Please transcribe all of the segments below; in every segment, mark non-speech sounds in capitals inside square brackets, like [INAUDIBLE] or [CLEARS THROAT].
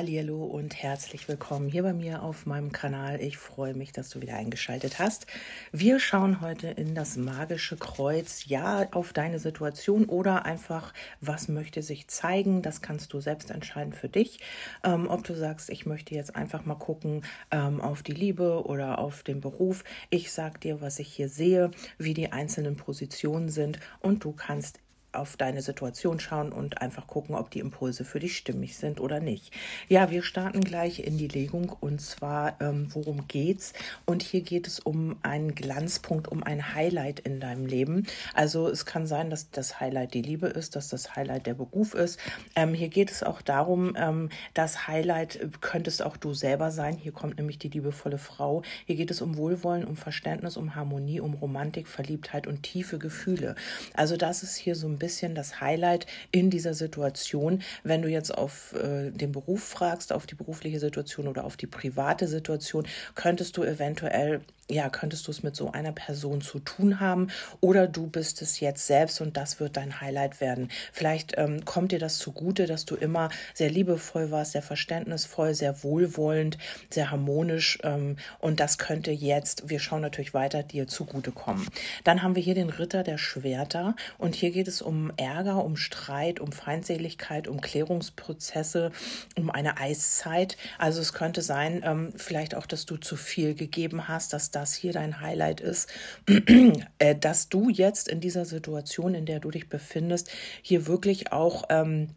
Hallo und herzlich willkommen hier bei mir auf meinem Kanal. Ich freue mich, dass du wieder eingeschaltet hast. Wir schauen heute in das magische Kreuz, ja, auf deine Situation oder einfach, was möchte sich zeigen. Das kannst du selbst entscheiden für dich. Ähm, ob du sagst, ich möchte jetzt einfach mal gucken ähm, auf die Liebe oder auf den Beruf. Ich sag dir, was ich hier sehe, wie die einzelnen Positionen sind und du kannst auf deine Situation schauen und einfach gucken, ob die Impulse für dich stimmig sind oder nicht. Ja, wir starten gleich in die Legung und zwar, ähm, worum geht's? Und hier geht es um einen Glanzpunkt, um ein Highlight in deinem Leben. Also es kann sein, dass das Highlight die Liebe ist, dass das Highlight der Beruf ist. Ähm, hier geht es auch darum, ähm, das Highlight könntest auch du selber sein. Hier kommt nämlich die liebevolle Frau. Hier geht es um Wohlwollen, um Verständnis, um Harmonie, um Romantik, Verliebtheit und tiefe Gefühle. Also das ist hier so ein bisschen das Highlight in dieser Situation. Wenn du jetzt auf äh, den Beruf fragst, auf die berufliche Situation oder auf die private Situation, könntest du eventuell ja, könntest du es mit so einer Person zu tun haben oder du bist es jetzt selbst und das wird dein Highlight werden. Vielleicht ähm, kommt dir das zugute, dass du immer sehr liebevoll warst, sehr verständnisvoll, sehr wohlwollend, sehr harmonisch ähm, und das könnte jetzt, wir schauen natürlich weiter, dir zugutekommen. Dann haben wir hier den Ritter der Schwerter und hier geht es um Ärger, um Streit, um Feindseligkeit, um Klärungsprozesse, um eine Eiszeit. Also es könnte sein, ähm, vielleicht auch, dass du zu viel gegeben hast, dass das hier dein Highlight ist, [CLEARS THROAT] äh, dass du jetzt in dieser Situation, in der du dich befindest, hier wirklich auch ähm,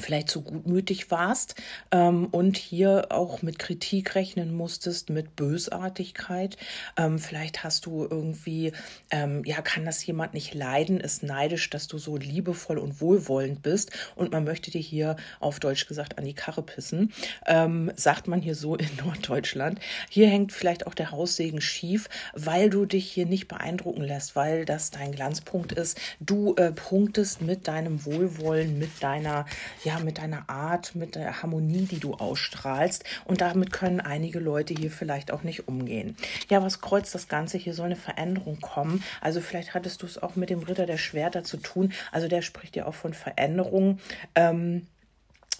vielleicht zu gutmütig warst ähm, und hier auch mit Kritik rechnen musstest, mit Bösartigkeit. Ähm, vielleicht hast du irgendwie, ähm, ja, kann das jemand nicht leiden, ist neidisch, dass du so liebevoll und wohlwollend bist und man möchte dir hier auf Deutsch gesagt an die Karre pissen, ähm, sagt man hier so [LAUGHS] in Norddeutschland. Hier hängt vielleicht auch der Haussegen schief, weil du dich hier nicht beeindrucken lässt, weil das dein Glanzpunkt ist. Du äh, punktest mit deinem Wohlwollen, mit deiner ja, mit deiner Art, mit der Harmonie, die du ausstrahlst. Und damit können einige Leute hier vielleicht auch nicht umgehen. Ja, was kreuzt das Ganze? Hier soll eine Veränderung kommen. Also vielleicht hattest du es auch mit dem Ritter der Schwerter zu tun. Also der spricht ja auch von Veränderung. Ähm,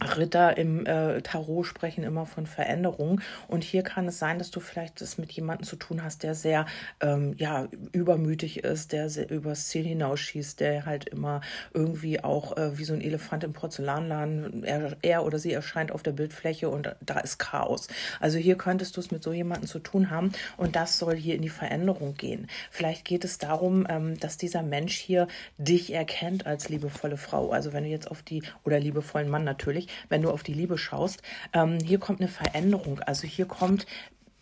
Ritter im äh, Tarot sprechen immer von Veränderung. Und hier kann es sein, dass du vielleicht es mit jemandem zu tun hast, der sehr ähm, ja, übermütig ist, der sehr übers Ziel hinausschießt, der halt immer irgendwie auch äh, wie so ein Elefant im Porzellanladen, er, er oder sie erscheint auf der Bildfläche und da ist Chaos. Also hier könntest du es mit so jemandem zu tun haben und das soll hier in die Veränderung gehen. Vielleicht geht es darum, ähm, dass dieser Mensch hier dich erkennt als liebevolle Frau. Also wenn du jetzt auf die, oder liebevollen Mann natürlich, wenn du auf die Liebe schaust. Ähm, hier kommt eine Veränderung. Also hier kommt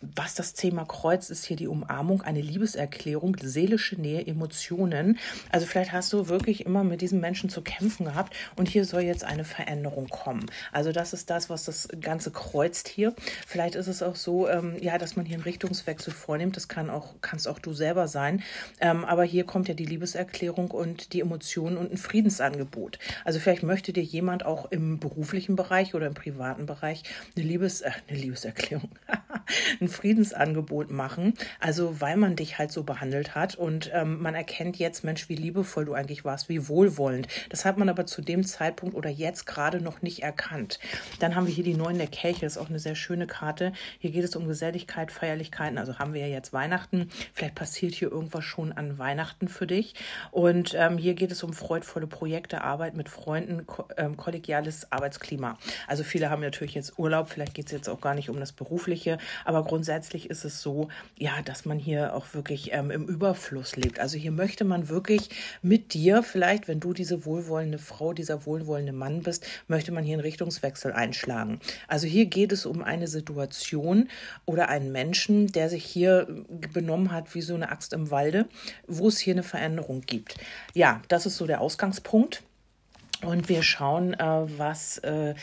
was das Thema Kreuz ist hier die Umarmung, eine Liebeserklärung, seelische Nähe, Emotionen. Also vielleicht hast du wirklich immer mit diesem Menschen zu kämpfen gehabt und hier soll jetzt eine Veränderung kommen. Also das ist das, was das Ganze kreuzt hier. Vielleicht ist es auch so, ähm, ja, dass man hier einen Richtungswechsel vornimmt. Das kann auch, kannst auch du selber sein. Ähm, aber hier kommt ja die Liebeserklärung und die Emotionen und ein Friedensangebot. Also vielleicht möchte dir jemand auch im beruflichen Bereich oder im privaten Bereich eine Liebes, äh, eine Liebeserklärung, [LAUGHS] ein Friedensangebot machen. Also weil man dich halt so behandelt hat und ähm, man erkennt jetzt, Mensch, wie liebevoll du eigentlich warst, wie wohlwollend. Das hat man aber zu dem Zeitpunkt oder jetzt gerade noch nicht erkannt. Dann haben wir hier die Neuen der Kelche, das ist auch eine sehr schöne Karte. Hier geht es um Geselligkeit, Feierlichkeiten. Also haben wir ja jetzt Weihnachten. Vielleicht passiert hier irgendwas schon an Weihnachten für dich. Und ähm, hier geht es um freudvolle Projekte, Arbeit mit Freunden, ko ähm, kollegiales Arbeitsklima. Also viele haben natürlich jetzt Urlaub, vielleicht geht es jetzt auch gar nicht um das Berufliche, aber grundsätzlich grundsätzlich ist es so, ja, dass man hier auch wirklich ähm, im Überfluss lebt. Also hier möchte man wirklich mit dir, vielleicht, wenn du diese wohlwollende Frau, dieser wohlwollende Mann bist, möchte man hier einen Richtungswechsel einschlagen. Also hier geht es um eine Situation oder einen Menschen, der sich hier benommen hat wie so eine Axt im Walde, wo es hier eine Veränderung gibt. Ja, das ist so der Ausgangspunkt. Und wir schauen, äh, was, äh,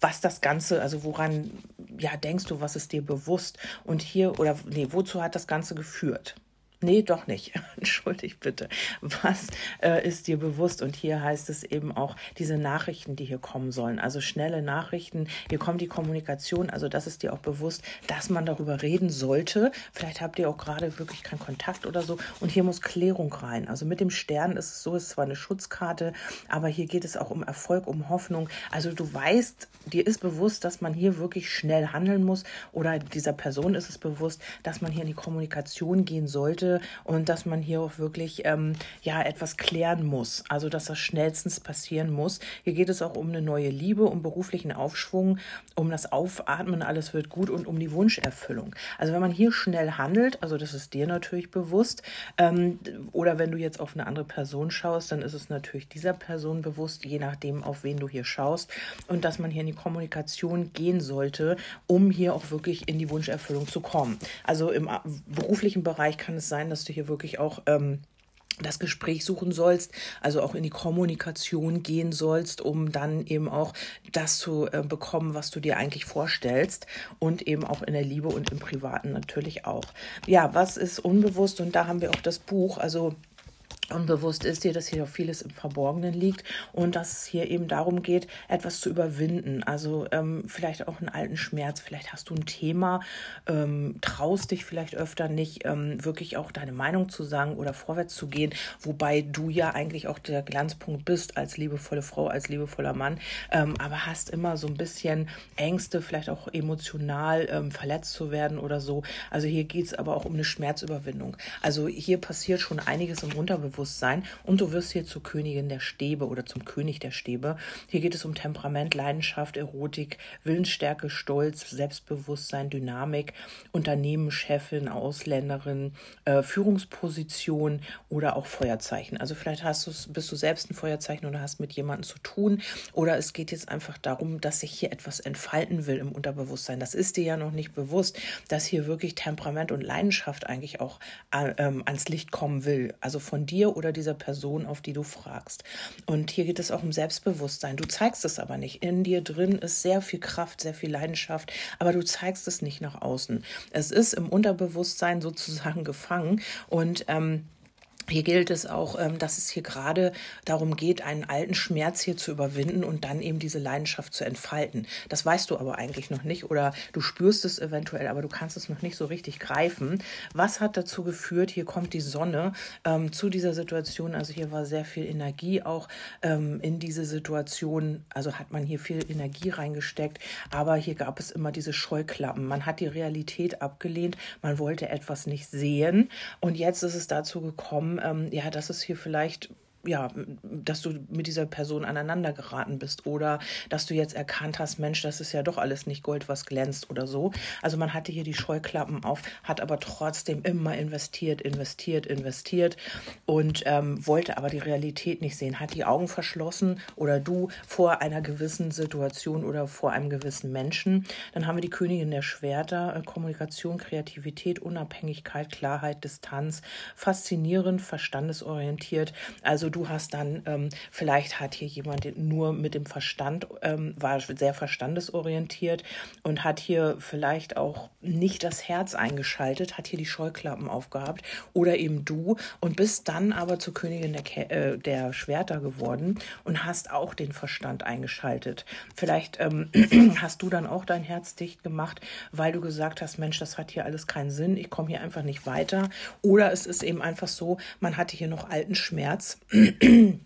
was das Ganze, also woran ja, denkst du, was ist dir bewusst? Und hier, oder nee, wozu hat das Ganze geführt? Nee, doch nicht. [LAUGHS] Entschuldigt bitte. Was äh, ist dir bewusst? Und hier heißt es eben auch diese Nachrichten, die hier kommen sollen. Also schnelle Nachrichten. Hier kommt die Kommunikation. Also das ist dir auch bewusst, dass man darüber reden sollte. Vielleicht habt ihr auch gerade wirklich keinen Kontakt oder so. Und hier muss Klärung rein. Also mit dem Stern ist es so, es ist zwar eine Schutzkarte, aber hier geht es auch um Erfolg, um Hoffnung. Also du weißt, dir ist bewusst, dass man hier wirklich schnell handeln muss. Oder dieser Person ist es bewusst, dass man hier in die Kommunikation gehen sollte sollte und dass man hier auch wirklich ähm, ja etwas klären muss. Also dass das schnellstens passieren muss. Hier geht es auch um eine neue Liebe, um beruflichen Aufschwung, um das Aufatmen, alles wird gut und um die Wunscherfüllung. Also wenn man hier schnell handelt, also das ist dir natürlich bewusst, ähm, oder wenn du jetzt auf eine andere Person schaust, dann ist es natürlich dieser Person bewusst, je nachdem, auf wen du hier schaust, und dass man hier in die Kommunikation gehen sollte, um hier auch wirklich in die Wunscherfüllung zu kommen. Also im äh, beruflichen Bereich kann es sein, sein, dass du hier wirklich auch ähm, das Gespräch suchen sollst, also auch in die Kommunikation gehen sollst, um dann eben auch das zu äh, bekommen, was du dir eigentlich vorstellst und eben auch in der Liebe und im Privaten natürlich auch. Ja, was ist unbewusst und da haben wir auch das Buch, also Unbewusst ist dir, dass hier auch vieles im Verborgenen liegt und dass es hier eben darum geht, etwas zu überwinden. Also ähm, vielleicht auch einen alten Schmerz, vielleicht hast du ein Thema, ähm, traust dich vielleicht öfter nicht, ähm, wirklich auch deine Meinung zu sagen oder vorwärts zu gehen, wobei du ja eigentlich auch der Glanzpunkt bist als liebevolle Frau, als liebevoller Mann, ähm, aber hast immer so ein bisschen Ängste, vielleicht auch emotional ähm, verletzt zu werden oder so. Also hier geht es aber auch um eine Schmerzüberwindung. Also hier passiert schon einiges im Unterbewusstsein Unterbewusstsein und du wirst hier zur Königin der Stäbe oder zum König der Stäbe. Hier geht es um Temperament, Leidenschaft, Erotik, Willensstärke, Stolz, Selbstbewusstsein, Dynamik, Unternehmen, Chefin, Ausländerin, äh, Führungsposition oder auch Feuerzeichen. Also vielleicht hast du, bist du selbst ein Feuerzeichen oder hast mit jemandem zu tun oder es geht jetzt einfach darum, dass sich hier etwas entfalten will im Unterbewusstsein. Das ist dir ja noch nicht bewusst, dass hier wirklich Temperament und Leidenschaft eigentlich auch äh, ähm, ans Licht kommen will. Also von dir oder dieser Person, auf die du fragst. Und hier geht es auch um Selbstbewusstsein. Du zeigst es aber nicht. In dir drin ist sehr viel Kraft, sehr viel Leidenschaft, aber du zeigst es nicht nach außen. Es ist im Unterbewusstsein sozusagen [LAUGHS] gefangen und ähm, hier gilt es auch, ähm, dass es hier gerade darum geht, einen alten Schmerz hier zu überwinden und dann eben diese Leidenschaft zu entfalten. Das weißt du aber eigentlich noch nicht oder du spürst es eventuell, aber du kannst es noch nicht so richtig greifen. Was hat dazu geführt? Hier kommt die Sonne ähm, zu dieser Situation. Also hier war sehr viel Energie auch ähm, in diese Situation. Also hat man hier viel Energie reingesteckt, aber hier gab es immer diese Scheuklappen. Man hat die Realität abgelehnt, man wollte etwas nicht sehen und jetzt ist es dazu gekommen, ähm, ja, dass es hier vielleicht ja, dass du mit dieser Person aneinander geraten bist oder dass du jetzt erkannt hast, Mensch, das ist ja doch alles nicht Gold, was glänzt oder so. Also man hatte hier die Scheuklappen auf, hat aber trotzdem immer investiert, investiert, investiert und ähm, wollte aber die Realität nicht sehen, hat die Augen verschlossen oder du vor einer gewissen Situation oder vor einem gewissen Menschen. Dann haben wir die Königin der Schwerter, äh, Kommunikation, Kreativität, Unabhängigkeit, Klarheit, Distanz, faszinierend, verstandesorientiert. Also du du hast dann, ähm, vielleicht hat hier jemand nur mit dem Verstand, ähm, war sehr verstandesorientiert und hat hier vielleicht auch nicht das Herz eingeschaltet, hat hier die Scheuklappen aufgehabt oder eben du und bist dann aber zur Königin der, Ke äh, der Schwerter geworden und hast auch den Verstand eingeschaltet. Vielleicht ähm, [CLEARS THROAT] hast du dann auch dein Herz dicht gemacht, weil du gesagt hast, Mensch, das hat hier alles keinen Sinn, ich komme hier einfach nicht weiter. Oder es ist eben einfach so, man hatte hier noch alten Schmerz [CLEARS THROAT]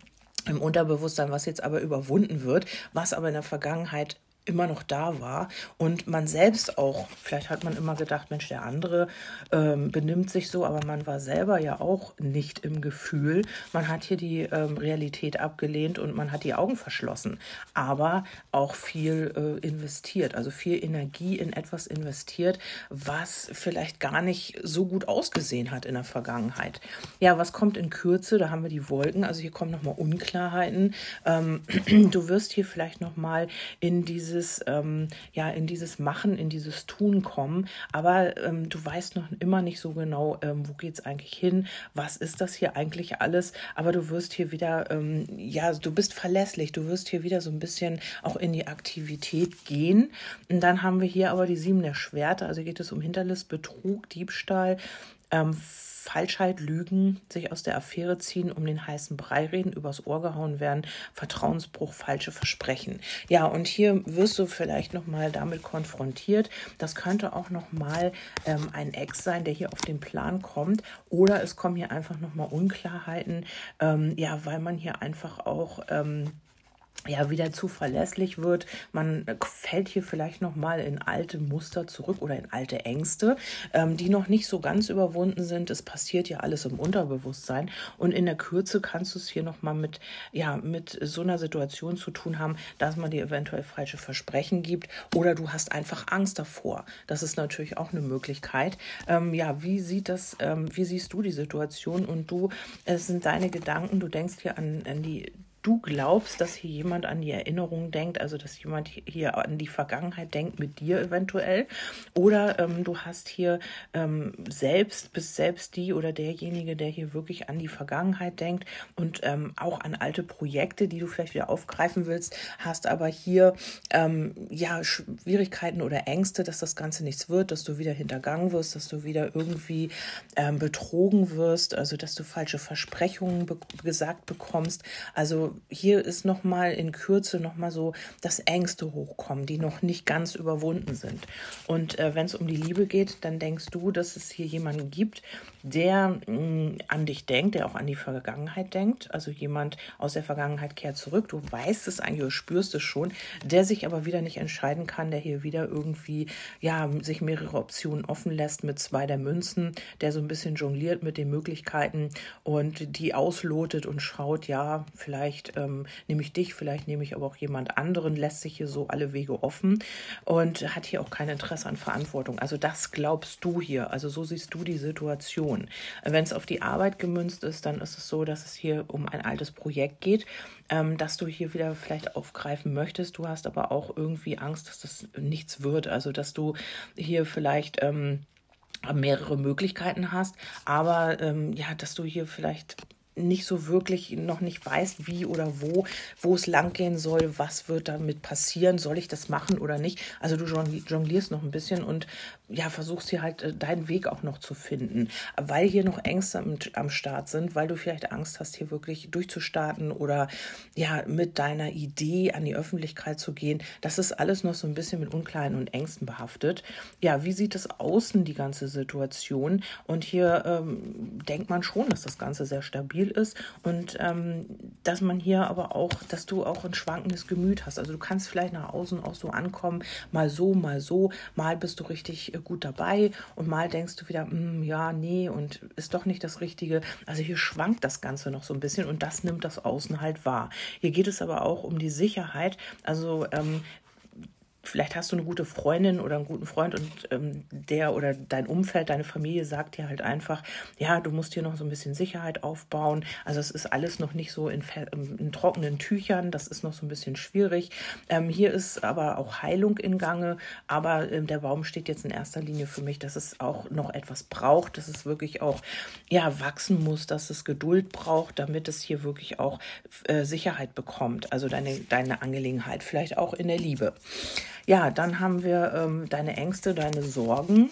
im Unterbewusstsein, was jetzt aber überwunden wird, was aber in der Vergangenheit immer noch da war und man selbst auch, vielleicht hat man immer gedacht, Mensch, der andere ähm, benimmt sich so, aber man war selber ja auch nicht im Gefühl. Man hat hier die ähm, Realität abgelehnt und man hat die Augen verschlossen, aber auch viel äh, investiert, also viel Energie in etwas investiert, was vielleicht gar nicht so gut ausgesehen hat in der Vergangenheit. Ja, was kommt in Kürze? Da haben wir die Wolken, also hier kommen nochmal Unklarheiten. Ähm, [CLEARS THROAT] du wirst hier vielleicht nochmal in diese dieses, ähm, ja, in dieses Machen, in dieses Tun kommen. Aber ähm, du weißt noch immer nicht so genau, ähm, wo geht es eigentlich hin, was ist das hier eigentlich alles. Aber du wirst hier wieder, ähm, ja, du bist verlässlich, du wirst hier wieder so ein bisschen auch in die Aktivität gehen. Und dann haben wir hier aber die sieben der Schwerter, also geht es um Hinterlist, Betrug, Diebstahl, ähm, Falschheit, Lügen, sich aus der Affäre ziehen, um den heißen Brei reden, übers Ohr gehauen werden, Vertrauensbruch, falsche Versprechen. Ja, und hier wirst du vielleicht nochmal damit konfrontiert. Das könnte auch nochmal ähm, ein Ex sein, der hier auf den Plan kommt. Oder es kommen hier einfach nochmal Unklarheiten, ähm, ja, weil man hier einfach auch. Ähm, ja wieder zu verlässlich wird. Man fällt hier vielleicht noch mal in alte Muster zurück oder in alte Ängste, ähm, die noch nicht so ganz überwunden sind. Es passiert ja alles im Unterbewusstsein und in der Kürze kannst du es hier noch mal mit ja mit so einer Situation zu tun haben, dass man dir eventuell falsche Versprechen gibt oder du hast einfach Angst davor. Das ist natürlich auch eine Möglichkeit. Ähm, ja, wie sieht das? Ähm, wie siehst du die Situation? Und du, es sind deine Gedanken. Du denkst hier an, an die du glaubst, dass hier jemand an die Erinnerung denkt, also dass jemand hier an die Vergangenheit denkt mit dir eventuell, oder ähm, du hast hier ähm, selbst, bist selbst die oder derjenige, der hier wirklich an die Vergangenheit denkt und ähm, auch an alte Projekte, die du vielleicht wieder aufgreifen willst, hast aber hier ähm, ja Schwierigkeiten oder Ängste, dass das Ganze nichts wird, dass du wieder hintergangen wirst, dass du wieder irgendwie ähm, betrogen wirst, also dass du falsche Versprechungen be gesagt bekommst, also hier ist noch mal in Kürze noch mal so, dass Ängste hochkommen, die noch nicht ganz überwunden sind. Und äh, wenn es um die Liebe geht, dann denkst du, dass es hier jemanden gibt, der mh, mm, an dich denkt, der auch an die Vergangenheit denkt. Also jemand aus der Vergangenheit kehrt zurück. Du weißt es eigentlich, du spürst es schon, der sich aber wieder nicht entscheiden kann, der hier wieder irgendwie ja sich mehrere Optionen offen lässt mit zwei der Münzen, der so ein bisschen jongliert mit den Möglichkeiten und die auslotet und schaut, ja, vielleicht vielleicht ähm, nehme ich dich, vielleicht nehme ich aber auch jemand anderen, lässt sich hier so alle Wege offen und hat hier auch kein Interesse an Verantwortung. Also das glaubst du hier, also so siehst du die Situation. Wenn es auf die Arbeit gemünzt ist, dann ist es so, dass es hier um ein altes Projekt geht, ähm, dass du hier wieder vielleicht aufgreifen möchtest. Du hast aber auch irgendwie Angst, dass das nichts wird, also dass du hier vielleicht ähm, mehrere Möglichkeiten hast, aber ähm, ja, dass du hier vielleicht nicht so wirklich noch nicht weißt, wie oder wo, wo es langgehen soll, was wird damit passieren, soll ich das machen oder nicht. Also du jonglierst noch ein bisschen und ja, versuchst hier halt äh, deinen Weg auch noch zu finden, weil hier noch Ängste am, Start sind, weil du vielleicht Angst hast, hier wirklich durchzustarten oder ja, mit deiner Idee an die Öffentlichkeit zu gehen. Das ist alles noch so ein bisschen mit Unklaren und Ängsten behaftet. Ja, wie sieht es außen, die ganze Situation? Und hier ähm, denkt man schon, dass das Ganze sehr stabil ist und ähm, dass man hier aber auch, dass du auch ein schwankendes Gemüt hast. Also du kannst vielleicht nach außen auch so ankommen, mal so, mal so, mal bist du richtig äh, gut dabei und mal denkst du wieder, mm, ja, nee, und ist doch nicht das Richtige. Also hier schwankt das Ganze noch so ein bisschen und das nimmt das Außen halt wahr. Hier geht es aber auch um die Sicherheit. Also ähm, vielleicht hast du eine gute Freundin oder einen guten Freund und ähm, der oder dein Umfeld, deine Familie sagt dir halt einfach, ja, du musst hier noch so ein bisschen Sicherheit aufbauen. Also es ist alles noch nicht so in, in trockenen Tüchern, das ist noch so ein bisschen schwierig. Ähm, hier ist aber auch Heilung in Gange, aber ähm, der Baum steht jetzt in erster Linie für mich, dass es auch noch etwas braucht, dass es wirklich auch ja wachsen muss, dass es Geduld braucht, damit es hier wirklich auch äh, Sicherheit bekommt. Also deine, deine Angelegenheit, vielleicht auch in der Liebe. Ja, dann haben wir ähm, deine Ängste, deine Sorgen.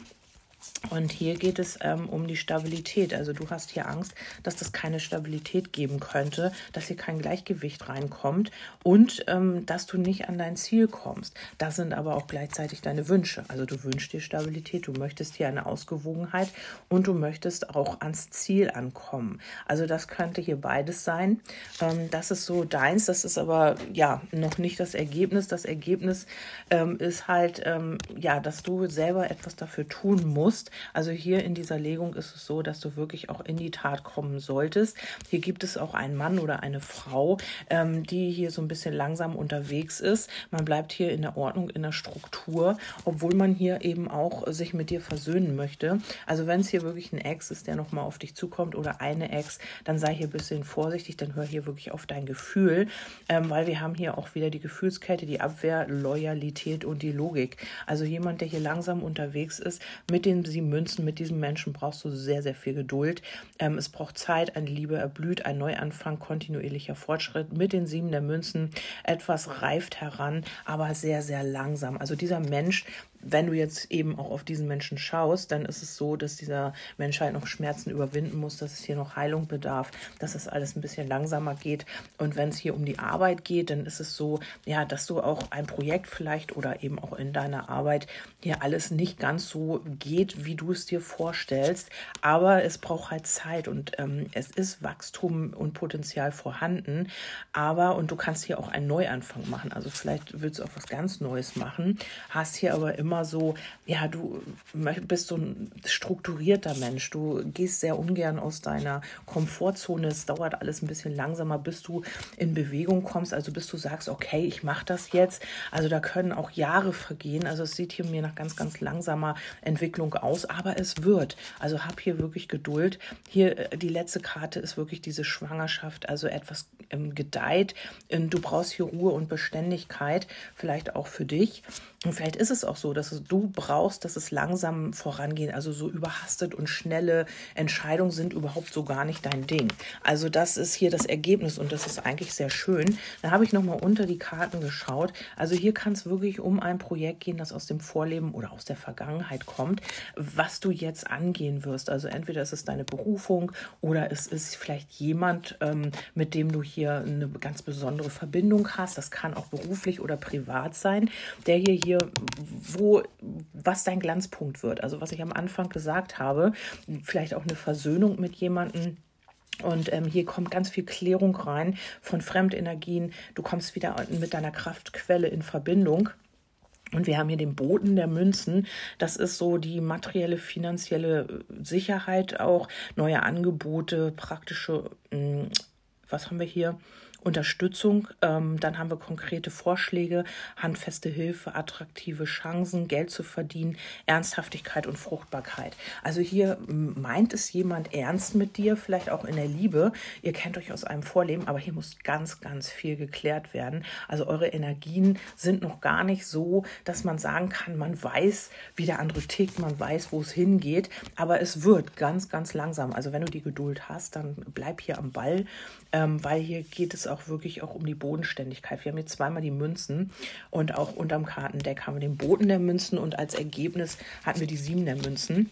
Und hier geht es ähm, um die Stabilität. Also du hast hier Angst, dass das keine Stabilität geben könnte, dass hier kein Gleichgewicht reinkommt und ähm, dass du nicht an dein Ziel kommst. Das sind aber auch gleichzeitig deine Wünsche. Also du wünschst dir Stabilität, du möchtest hier eine Ausgewogenheit und du möchtest auch ans Ziel ankommen. Also das könnte hier beides sein. Ähm, das ist so deins, das ist aber ja noch nicht das Ergebnis. Das Ergebnis ähm, ist halt, ähm, ja, dass du selber etwas dafür tun musst also hier in dieser Legung ist es so, dass du wirklich auch in die Tat kommen solltest. Hier gibt es auch einen Mann oder eine Frau, ähm, die hier so ein bisschen langsam unterwegs ist. Man bleibt hier in der Ordnung, in der Struktur, obwohl man hier eben auch sich mit dir versöhnen möchte. Also wenn es hier wirklich ein Ex ist, der nochmal auf dich zukommt oder eine Ex, dann sei hier ein bisschen vorsichtig, dann hör hier wirklich auf dein Gefühl, ähm, weil wir haben hier auch wieder die Gefühlskette, die Abwehr, Loyalität und die Logik. Also jemand, der hier langsam unterwegs ist, mit den sieben Münzen. Mit diesem Menschen brauchst du sehr, sehr viel Geduld. Ähm, es braucht Zeit, eine Liebe erblüht, ein Neuanfang, kontinuierlicher Fortschritt. Mit den sieben der Münzen etwas reift heran, aber sehr, sehr langsam. Also dieser Mensch wenn du jetzt eben auch auf diesen Menschen schaust, dann ist es so, dass dieser Mensch halt noch Schmerzen überwinden muss, dass es hier noch Heilung bedarf, dass es alles ein bisschen langsamer geht. Und wenn es hier um die Arbeit geht, dann ist es so, ja, dass du auch ein Projekt vielleicht oder eben auch in deiner Arbeit hier alles nicht ganz so geht, wie du es dir vorstellst. Aber es braucht halt Zeit und ähm, es ist Wachstum und Potenzial vorhanden. Aber, und du kannst hier auch einen Neuanfang machen. Also vielleicht willst du auch was ganz Neues machen, hast hier aber immer immer so, ja, du bist so ein strukturierter Mensch. Du gehst sehr ungern aus deiner Komfortzone. Es dauert alles ein bisschen langsamer, bis du in Bewegung kommst. Also bis du sagst, okay, ich mache das jetzt. Also da können auch Jahre vergehen. Also es sieht hier mir nach ganz, ganz langsamer Entwicklung aus, aber es wird. Also hab hier wirklich Geduld. Hier äh, die letzte Karte ist wirklich diese Schwangerschaft, also etwas ähm, gedeiht. Ähm, du brauchst hier Ruhe und Beständigkeit, vielleicht auch für dich. Und vielleicht ist es auch so, dass du brauchst, dass es langsam vorangeht. Also so überhastet und schnelle Entscheidungen sind überhaupt so gar nicht dein Ding. Also das ist hier das Ergebnis und das ist eigentlich sehr schön. Da habe ich nochmal unter die Karten geschaut. Also hier kann es wirklich um ein Projekt gehen, das aus dem Vorleben oder aus der Vergangenheit kommt, was du jetzt angehen wirst. Also entweder ist es deine Berufung oder es ist vielleicht jemand, ähm, mit dem du hier eine ganz besondere Verbindung hast. Das kann auch beruflich oder privat sein, der hier, hier dir, was dein Glanzpunkt wird. Also was ich am Anfang gesagt habe, vielleicht auch eine Versöhnung mit jemandem. Und ähm, hier kommt ganz viel Klärung rein von Fremdenergien. Du kommst wieder mit deiner Kraftquelle in Verbindung. Und wir haben hier den Boden der Münzen. Das ist so die materielle, finanzielle Sicherheit auch, neue Angebote, praktische, hm, was haben wir hier? Unterstützung. Ähm, dann haben wir konkrete Vorschläge, handfeste Hilfe, attraktive Chancen, Geld zu verdienen, Ernsthaftigkeit und Fruchtbarkeit. Also hier meint es jemand ernst mit dir, vielleicht auch in der Liebe. Ihr kennt euch aus einem Vorleben, aber hier muss ganz, ganz viel geklärt werden. Also eure Energien sind noch gar nicht so, dass man sagen kann, man weiß, wie der andere tickt, man weiß, wo es hingeht, aber es wird ganz, ganz langsam. Also wenn du die Geduld hast, dann bleib hier am Ball, ähm, weil hier geht es auch wirklich auch um die Bodenständigkeit. Wir haben jetzt zweimal die Münzen und auch unterm Kartendeck haben wir den Boden der Münzen und als Ergebnis hatten wir die sieben der Münzen.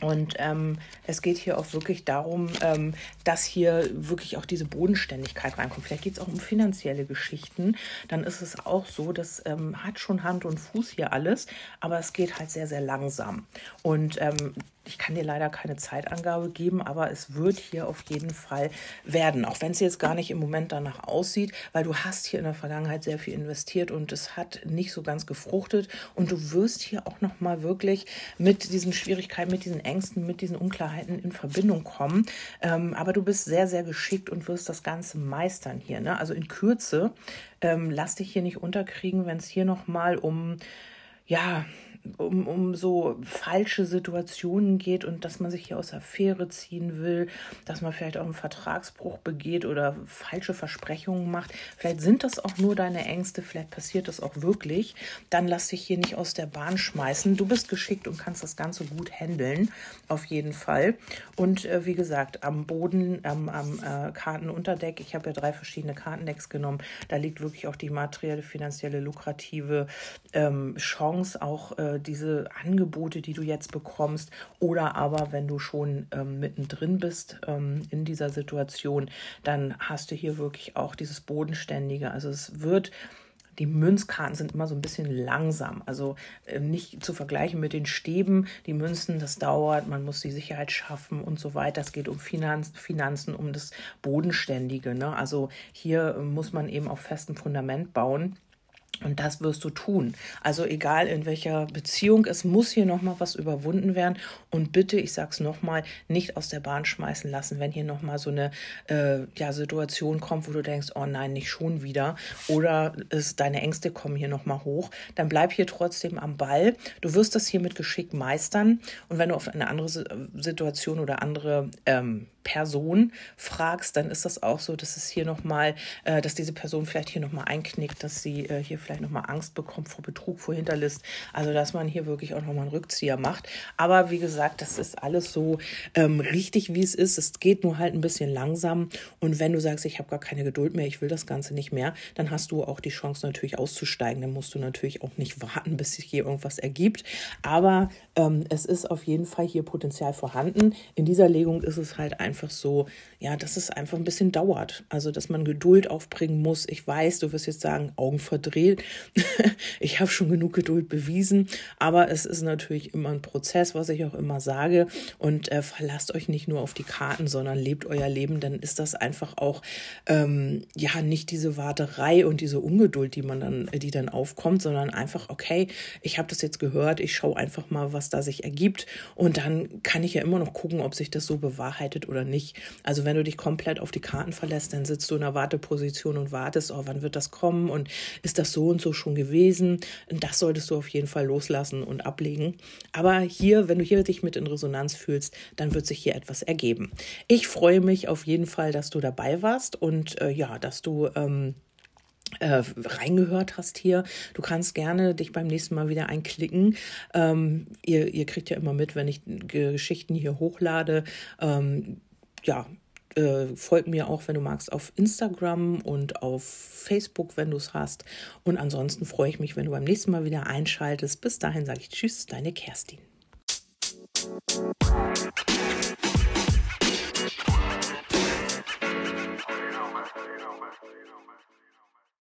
Und ähm, es geht hier auch wirklich darum, ähm, dass hier wirklich auch diese Bodenständigkeit reinkommt. Vielleicht geht es auch um finanzielle Geschichten. Dann ist es auch so, das ähm, hat schon Hand und Fuß hier alles, aber es geht halt sehr, sehr langsam. Und ähm, ich kann dir leider keine Zeitangabe geben, aber es wird hier auf jeden Fall werden, auch wenn es jetzt gar nicht im Moment danach aussieht, weil du hast hier in der Vergangenheit sehr viel investiert und es hat nicht so ganz gefruchtet und du wirst hier auch noch mal wirklich mit diesen Schwierigkeiten, mit diesen Ängsten, mit diesen Unklarheiten in Verbindung kommen. Ähm, aber du bist sehr, sehr geschickt und wirst das Ganze meistern hier. Ne? Also in Kürze ähm, lass dich hier nicht unterkriegen, wenn es hier noch mal um ja, um, um so falsche Situationen geht und dass man sich hier aus der Fähre ziehen will, dass man vielleicht auch einen Vertragsbruch begeht oder falsche Versprechungen macht. Vielleicht sind das auch nur deine Ängste, vielleicht passiert das auch wirklich. Dann lass dich hier nicht aus der Bahn schmeißen. Du bist geschickt und kannst das Ganze gut handeln, auf jeden Fall. Und äh, wie gesagt, am Boden, am, am äh, Kartenunterdeck, ich habe ja drei verschiedene Kartendecks genommen, da liegt wirklich auch die materielle, finanzielle, lukrative ähm, Chance, auch äh, diese Angebote, die du jetzt bekommst, oder aber wenn du schon ähm, mittendrin bist ähm, in dieser Situation, dann hast du hier wirklich auch dieses Bodenständige. Also es wird die Münzkarten sind immer so ein bisschen langsam. Also äh, nicht zu vergleichen mit den Stäben. Die Münzen, das dauert, man muss die Sicherheit schaffen und so weiter. Es geht um Finanz, Finanzen, um das Bodenständige. Ne? Also hier muss man eben auf festem Fundament bauen. Und das wirst du tun. Also egal in welcher Beziehung, es muss hier nochmal was überwunden werden. Und bitte, ich sag's nochmal, nicht aus der Bahn schmeißen lassen, wenn hier nochmal so eine äh, ja, Situation kommt, wo du denkst, oh nein, nicht schon wieder. Oder es, deine Ängste kommen hier nochmal hoch. Dann bleib hier trotzdem am Ball. Du wirst das hier mit Geschick meistern. Und wenn du auf eine andere Situation oder andere ähm, Person fragst, dann ist das auch so, dass es hier nochmal, äh, dass diese Person vielleicht hier nochmal einknickt, dass sie äh, hier vielleicht nochmal Angst bekommt vor Betrug, vor Hinterlist. Also, dass man hier wirklich auch nochmal einen Rückzieher macht. Aber wie gesagt, das ist alles so ähm, richtig, wie es ist. Es geht nur halt ein bisschen langsam. Und wenn du sagst, ich habe gar keine Geduld mehr, ich will das Ganze nicht mehr, dann hast du auch die Chance natürlich auszusteigen. Dann musst du natürlich auch nicht warten, bis sich hier irgendwas ergibt. Aber ähm, es ist auf jeden Fall hier Potenzial vorhanden. In dieser Legung ist es halt einfach so, ja, dass es einfach ein bisschen dauert. Also, dass man Geduld aufbringen muss. Ich weiß, du wirst jetzt sagen, Augen verdreht. [LAUGHS] ich habe schon genug Geduld bewiesen, aber es ist natürlich immer ein Prozess, was ich auch immer sage. Und äh, verlasst euch nicht nur auf die Karten, sondern lebt euer Leben. Dann ist das einfach auch ähm, ja nicht diese Warterei und diese Ungeduld, die man dann, die dann aufkommt, sondern einfach, okay, ich habe das jetzt gehört, ich schaue einfach mal, was da sich ergibt. Und dann kann ich ja immer noch gucken, ob sich das so bewahrheitet oder nicht. Also wenn du dich komplett auf die Karten verlässt, dann sitzt du in einer Warteposition und wartest, oh, wann wird das kommen und ist das so und so schon gewesen? Das solltest du auf jeden Fall loslassen und ablegen. Aber hier, wenn du hier dich mit in Resonanz fühlst, dann wird sich hier etwas ergeben. Ich freue mich auf jeden Fall, dass du dabei warst und äh, ja, dass du ähm, äh, reingehört hast hier. Du kannst gerne dich beim nächsten Mal wieder einklicken. Ähm, ihr, ihr kriegt ja immer mit, wenn ich Geschichten hier hochlade. Ähm, ja, äh, folg mir auch, wenn du magst, auf Instagram und auf Facebook, wenn du es hast. Und ansonsten freue ich mich, wenn du beim nächsten Mal wieder einschaltest. Bis dahin sage ich Tschüss, deine Kerstin.